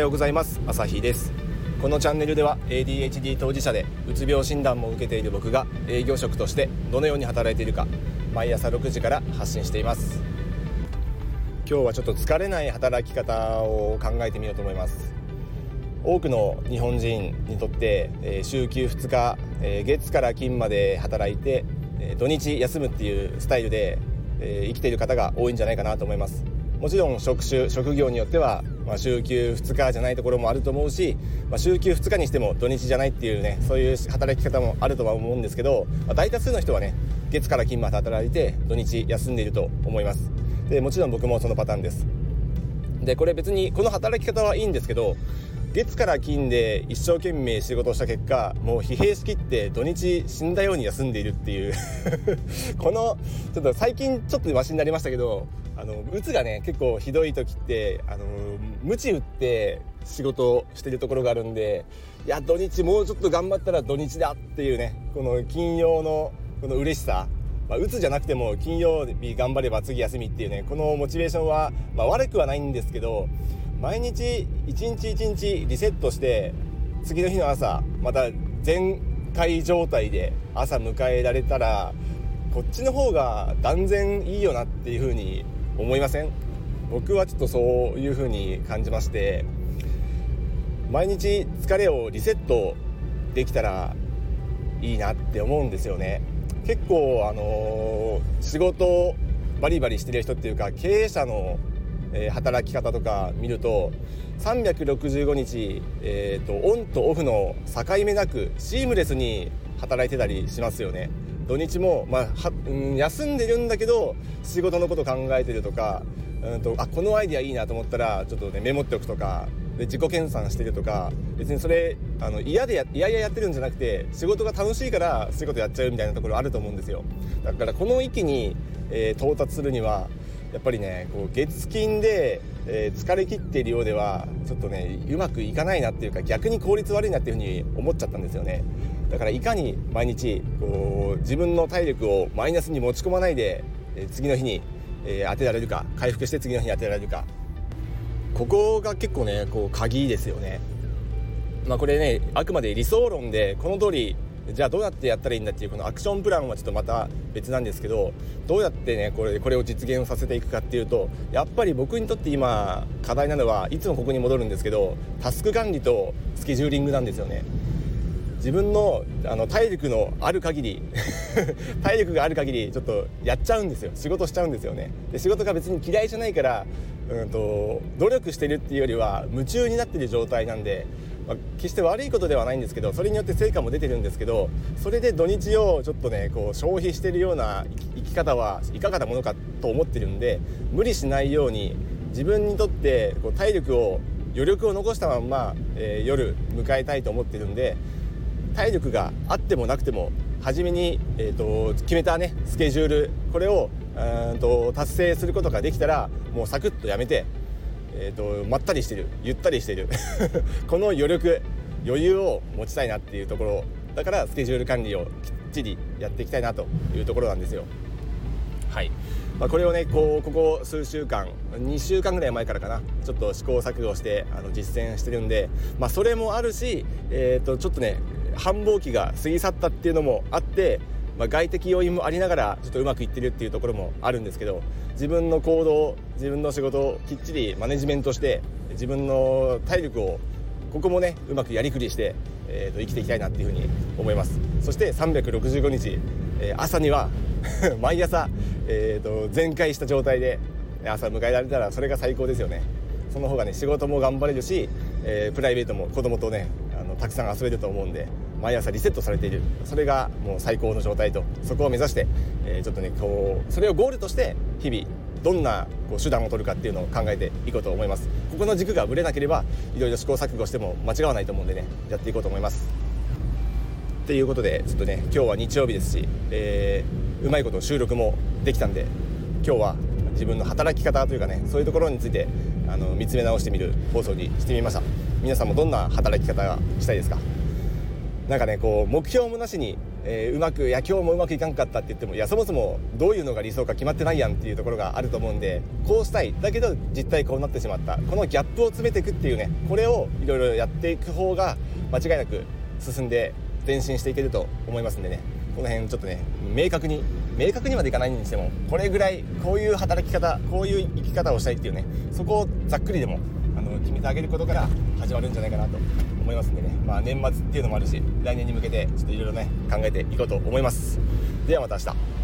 ようございます。朝日です。このチャンネルでは ADHD 当事者でうつ病診断も受けている僕が営業職としてどのように働いているか毎朝6時から発信しています。今日はちょっと疲れない働き方を考えてみようと思います。多くの日本人にとって、え週休2日、え月から金まで働いて、え土日休むっていうスタイルで、え生きている方が多いんじゃないかなと思います。もちろん職種職業によっては、まあ、週休2日じゃないところもあると思うし、まあ、週休2日にしても土日じゃないっていうねそういう働き方もあるとは思うんですけど、まあ、大多数の人はね月から金まで働いて土日休んでいると思います。でもちろん僕もそのパターンです。でこれ別にこの働き方はいいんですけど月から金で一生懸命仕事をした結果もう疲弊しきって土日死んだように休んでいるっていう。このちょっと最近ちょっとマシになりましたけどあのうつがね結構ひどい時ってあの鞭打って仕事をしてるところがあるんでいや土日もうちょっと頑張ったら土日だっていうねこの金曜のこの嬉しさ。まあ、うつじゃなくても金曜日頑張れば次休みっていうねこのモチベーションは、まあ、悪くはないんですけど毎日一日一日リセットして次の日の朝また全開状態で朝迎えられたらこっちの方が断然いいよなっていうふうに思いません？僕はちょっとそういうふうに感じまして毎日疲れをリセットできたらいいなって思うんですよね。結構あの、仕事バリバリしてる人っていうか経営者の、働き方とか見ると365日、えーと、オンとオフの境目なくシームレスに働いてたりしますよね。土日も、まあはうん、休んでるんだけど仕事のこと考えてるとかうんとあこのアイディアいいなと思ったらちょっとねメモっておくとかで自己研鑽してるとか別にそれあの嫌でや嫌々やってるんじゃなくて仕事が楽しいから仕事やっちゃうみたいなところあると思うんですよ。だからこの域に、えー、到達するにはやっぱりねこう月金で、えー、疲れ切っているようではちょっとねうまくいかないなっていうか逆に効率悪いなっていうふうに思っちゃったんですよね。だからいかに毎日こう自分の体力をマイナスに持ち込まないで、え、次の日に、え、当てられるか回復して次の日に当てられるか。ここが結構ねこう鍵ですよね。まあこれねあくまで理想論でこの通りじゃあどうやってやったらいいんだっていうこのアクションプランはちょっとまた別なんですけどどうやってねこれこれを実現させていくかっていうとやっぱり僕にとって今課題なのはいつもここに戻るんですけどタスク管理とスケジューリングなんですよね。自分のあの体力のある限り 体力がある限りちょっとやっちゃうんですよ。仕事しちゃうんですよね。で仕事が別に嫌いじゃないからうんと努力してるっていうよりは夢中になってる状態なんで、まあ、決して悪いことではないんですけどそれによって成果も出てるんですけどそれで土日をちょっとねこう消費してるような生き方はいかがなものかと思ってるんで無理しないように自分にとってこう体力を余力を残したまんま、えー、夜迎えたいと思ってるんで体力があってもなくても初めに、えーと、決めたねスケジュールこれをうんと達成することができたらもうサクッとやめて、えーと、まったりしてるゆったりしてる この余力余裕を持ちたいなっていうところだからスケジュール管理をきっちりやっていきたいなというところなんですよ。はい、まあ、これをねこうここ数週間2週間ぐらい前からかなちょっと試行錯誤してあの実践してるんで、まあ、それもあるし、えー、とちょっとね繁忙期が過ぎ去ったっていうのもあって、まあ、外的要因もありながらちょっとうまくいってるっていうところもあるんですけど自分の行動自分の仕事をきっちりマネジメントして自分の体力をここもねうまくやりくりして、えー、と生きていきたいなっていうふうに思います。そして365日、えー、朝には 毎朝、えー、と全開した状態で朝迎えられたらそれが最高ですよね。その方がね仕事も頑張れるし、えー、プライベートも子供とねあのたくさん遊べると思うんで毎朝リセットされている。それがもう最高の状態と。そこを目指して、えー、ちょっとねこうそれをゴールとして日々どんなこう手段を取るかっていうのを考えていこうと思います。ここの軸がぶれなければいろいろ試行錯誤しても間違わないと思うんでねやっていこうと思います。っていうことでちょっとね今日は日曜日ですし、えー、うまいこと収録もできたんで今日は自分の働き方というかねそういうところについてあの見つめ直してみる放送にしてみました。皆さんもどんな働き方がしたいですか？なんかねこう目標もなしにえー、うまくいや今日もうまくいかんかったって言ってもいやそもそもどういうのが理想か決まってないやんっていうところがあると思うんでこうしたいだけど実態こうなってしまった。このギャップを詰めていくっていうねこれをいろいろやっていく方が間違いなく進んで前進していけると思いますんでね。この辺ちょっとね明確に明確にまでいかないにしてもこれぐらいこういう働き方こういう生き方をしたいっていうねそこをざっくりでもあの決めてあげることから始まるんじゃないかなと思いますんでね、まあ、年末っていうのもあるし来年に向けてちょっといろいろね考えていこうと思います。ではまた明日。